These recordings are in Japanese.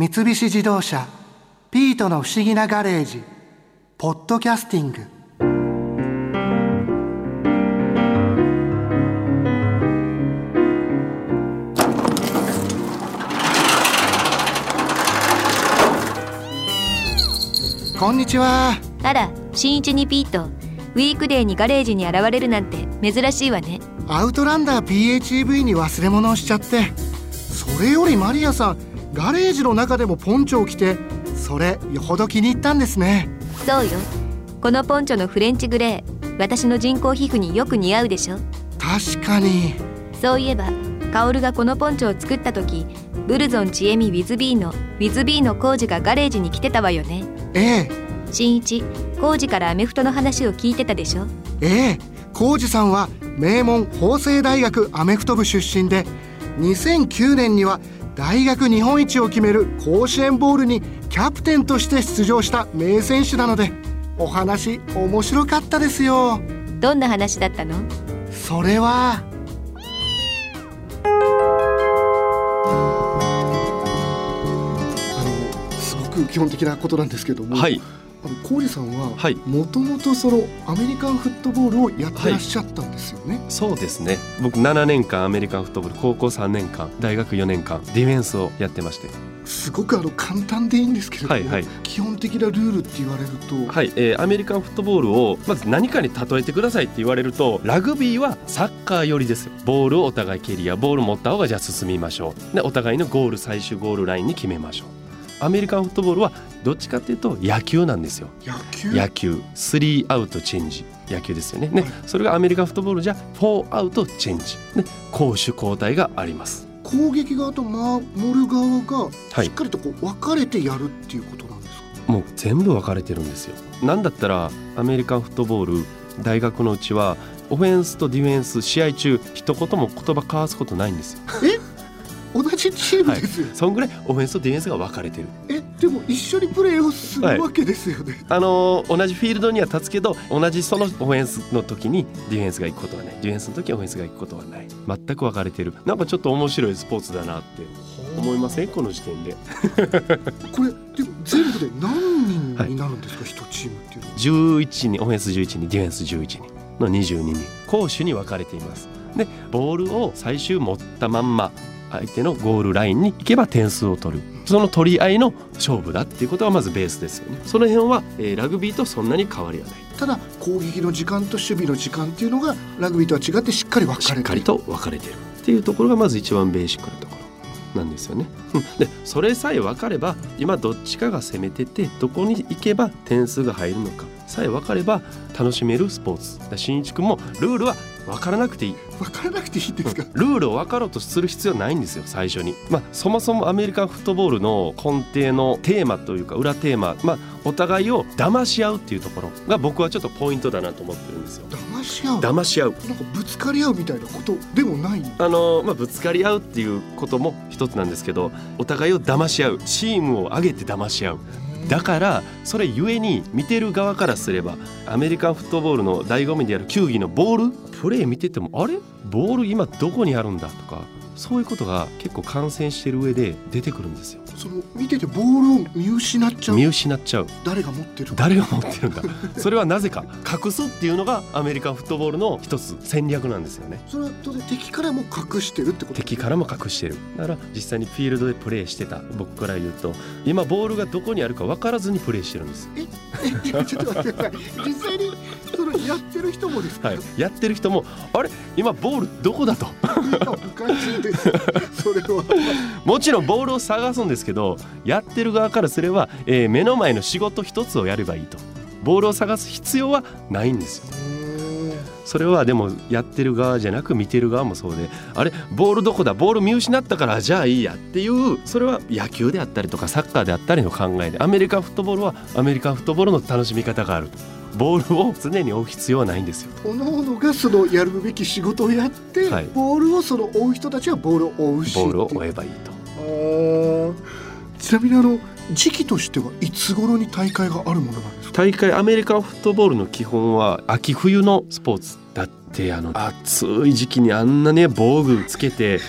三菱自動車「ピートの不思議なガレージ」「ポッドキャスティング」こんにちは。あら新一にピート。ウィークデーにガレージに現れるなんて珍しいわね。アウトランダー PHEV に忘れ物をしちゃって。それよりマリアさんガレージの中でもポンチョを着てそれよほど気に入ったんですね。そうよ。このポンチョのフレンチグレー私の人工皮膚によく似合うでしょ？確かに。そういえばカオルがこのポンチョを作った時ブルゾンちえみウィズビーのウィズビーのコウジがガレージに来てたわよね。ええ。新一コウジからアメフトの話を聞いてたでしょ？ええ。浩二さんは名門法政大学アメフト部出身で2009年には大学日本一を決める甲子園ボールにキャプテンとして出場した名選手なのでお話面白かったですよ。どんな話だったの？それはあのすごく基本的なことなんですけども、はいあの浩二さんははい。もともとそのアメリカンフットボールをやってらっしゃったんですよね、そうですね。僕7年間アメリカンフットボール高校3年間大学4年間ディフェンスをやってまして。すごくあの簡単でいいんですけれども、はいはい。基本的なルールって言われると、はい、えーアメリカンフットボールをまず何かに例えてくださいって言われるとラグビーはサッカー寄りですよ。ボールをお互い蹴りやボール持った方がじゃあ進みましょう。でお互いのゴール最終ゴールラインに決めましょうアメリカンフットボールはどっちかっていうと野球なんですよ。野球？スリーアウトチェンジ。野球ですよね。ね、はい。それがアメリカンフットボールじゃフォーアウトチェンジ、ね、攻守交代があります。攻撃側と守る側がはい。しっかりとこう分かれてやるっていうことなんですか、もう全部分かれてるんですよ。なんだったらアメリカンフットボール大学のうちはオフェンスとディフェンス試合中一言も言葉交わすことないんですよ。同じチームですよ、そんぐらいオフェンスとディフェンスが分かれてる。えでも一緒にプレーをするわけですよね、あのー同じフィールドには立つけど同じそのオフェンスの時にディフェンスが行くことはない。ディフェンスの時はオフェンスが行くことはない。全く分かれてる。なんかちょっと面白いスポーツだなって思いません？この時点で。これでも全部で何人になるんですか、一チームっていうのは？11人オフェンス11人ディフェンス11人。の22人。攻守に分かれています。でボールを最終持ったまんま相手のゴールラインに行けば点数を取る。その取り合いの勝負だっていうことがまずベースですよね。その辺は、えーラグビーとそんなに変わりはない。ただ攻撃の時間と守備の時間っていうのがラグビーとは違ってしっかり分かれてる。しっかりと分かれてるっていうところがまず一番ベーシックなところなんですよね。うん。でそれさえ分かれば今どっちかが攻めててどこに行けば点数が入るのかさえ分かれば楽しめるスポーツ。新一君もルールは分からなくていい。分からなくていいんですか、ルールを分かろうとする必要ないんですよ最初に、まあ、そもそもアメリカンフットボールの根底のテーマというか裏テーマ、まあ、お互いを騙し合うっていうところが僕はちょっとポイントだなと思ってるんですよ。騙し合う？騙し合う。なんかぶつかり合うみたいなことでもない？あのまあ、ぶつかり合うっていうことも一つなんですけどお互いを騙し合う。チームを上げて騙し合うだからそれゆえに見てる側からすればアメリカンフットボールの醍醐味である球技のボール？プレー見ててもあれ？ボール今どこにあるんだとか。そういうことが結構感染してる上で出てくるんですよ。その見ててボールを見失っちゃう。見失っちゃう。誰が持ってる？誰が持ってるんだ？それはなぜか？隠すっていうのがアメリカンフットボールの一つ戦略なんですよね。それは当然敵からも隠してるってこと？敵からも隠してる。だから実際にフィールドでプレーしてた。僕から言うと今ボールがどこにあるか分からずにプレーしてるんです。え？えちょっと待ってください。実際にそのやってる人もですか、はい、やってる人もあれ？今ボールどこだと？いやおかしいですそれはもちろんボールを探すんですけどやってる側からすれば、えー目の前の仕事一つをやればいいと。ボールを探す必要はないんですよ。それはでもやってる側じゃなく見てる側もそうであれ？ボールどこだ？ボール見失ったからじゃあいいやっていうそれは野球であったりとかサッカーであったりの考えでアメリカンフットボールはアメリカンフットボールの楽しみ方があると。ボールを常に追う必要はないんですよ。各々がそのやるべき仕事をやって、はい。ボールをその追う人たちはボールを追うしボールを追えばいいと。ちなみにあの時期としてはいつ頃に大会があるものなんですか？大会アメリカンフットボールの基本は秋冬のスポーツだってあの暑い時期にあんなね防具つけて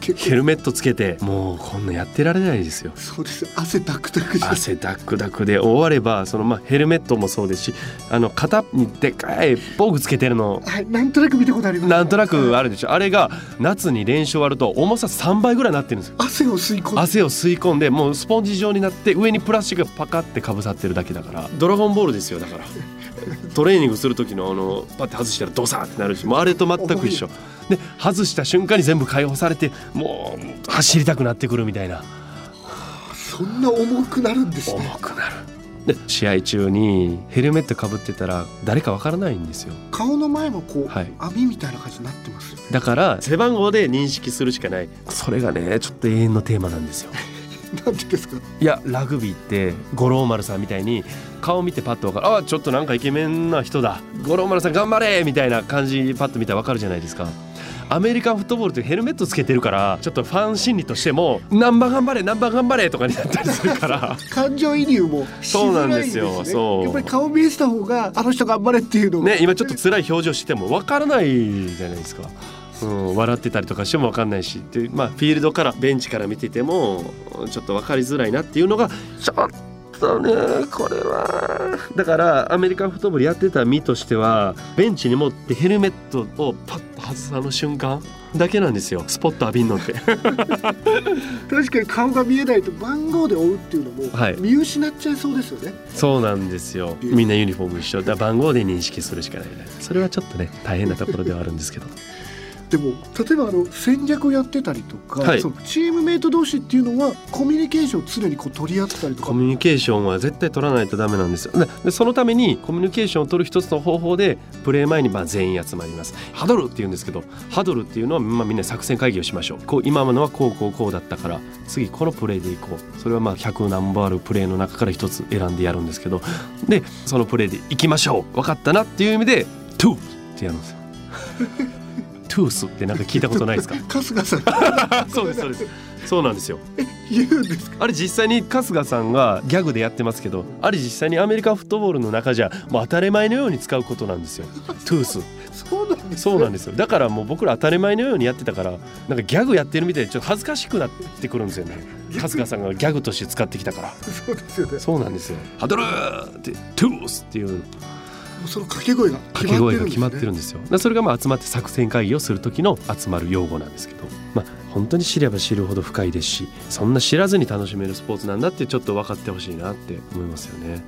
ヘルメットつけてもうこんなやってられないですよ。そうです汗ダクダク汗ダクダクで終わればそのまあヘルメットもそうですしあの肩にでかい防具つけてるの。はいなんとなく見たことありますなんとなくあるでしょ。あれが夏に練習終わると重さ3倍ぐらいになってるんですよ。汗を吸い込んで。汗を吸い込んでもうスポンジ状になって上にプラスチックがパカってかぶさってるだけだから。ドラゴンボールですよだから。トレーニングする時のあのパッて外したらドサーってなるしもうあれと全く一緒。で外した瞬間に全部解放されてもう走りたくなってくるみたいな。そんな重くなるんですね。重くなる。で試合中にヘルメットかぶってたら誰かわからないんですよ。顔の前もこう、はい。網みたいな感じになってますよだから背番号で認識するしかない。それがねちょっと永遠のテーマなんですよ なんでですか？いやラグビーって五郎丸さんみたいに顔見てパッと分かる。あちょっとなんかイケメンな人だ。五郎丸さん頑張れ！みたいな感じパッと見たら分かるじゃないですか。アメリカンフットボールってヘルメットつけてるからちょっとファン心理としても何番頑張れ！何番頑張れ！とかになったりするから。感情移入もしそうなんでづらいんですすね。よそう。やっぱり顔見えした方があの人頑張れっていうのをね今ちょっと辛い表情しても分からないじゃないですか。うん、笑ってたりとかしても分かんないしで、まあ、フィールドからベンチから見ててもちょっと分かりづらいなっていうのがちょっとねこれは。だからアメリカンフットボールやってた身としてはベンチに持ってヘルメットをパッと外すあの瞬間だけなんですよ。スポット浴びんのって。確かに顔が見えないと番号で追うっていうのもはい。見失っちゃいそうですよね、そうなんですよ。みんなユニフォーム一緒。だ番号で認識するしかないそれはちょっとね大変なところではあるんですけどでも例えばあの戦略をやってたりとか、はい。そのチームメイト同士っていうのはコミュニケーションを常にこう取り合ったりとか。コミュニケーションは絶対取らないとダメなんですよ。ででそのためにコミュニケーションを取る一つの方法でプレー前にまあ全員集まります。ハドルっていうんですけどハドルっていうのは、まあ、みんな作戦会議をしましょう。こう今のはこうこうこうだったから次このプレーでいこう。それはまあ100何本あるプレーの中から一つ選んでやるんですけど。でそのプレーでいきましょう。分かったなっていう意味で「トゥー」ってやるんですよ。トゥースってなんか聞いたことないですか？春日さん。そうですそうです。そうなんですよ。言うんですか？あれ実際に春日さんがギャグでやってますけどあれ実際にアメリカンフットボールの中じゃもう当たり前のように使うことなんですよ。トゥース。そうなんです、ね、そうなんですよ。だからもう僕ら当たり前のようにやってたからなんかギャグやってるみたいでちょっと恥ずかしくなってくるんですよね。春日さんがギャグとして使ってきたから。そうですよね。そうなんですよ。ハドルーってトゥースっていうその掛け声が決掛けまってるんです、ね、声が決まってるんですよ。それがまあ集まって作戦会議をする時の集まる用語なんですけどまあ本当に知れば知るほど深いですしそんな知らずに楽しめるスポーツなんだってちょっと分かってほしいなって思いますよね。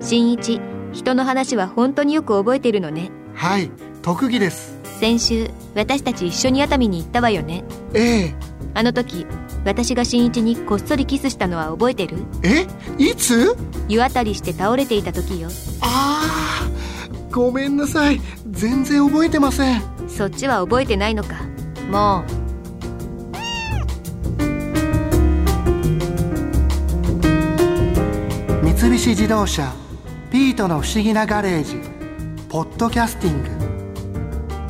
新一人の話は本当によく覚えてるのね。はい特技です。先週私たち一緒に熱海に行ったわよね。ええ。あの時私が新一にこっそりキスしたのは覚えてる？え？いつ？湯あたりして倒れていた時よ。あーごめんなさい。全然覚えてません。そっちは覚えてないのか。も三菱自動車ピートの不思議なガレージポッドキャスティング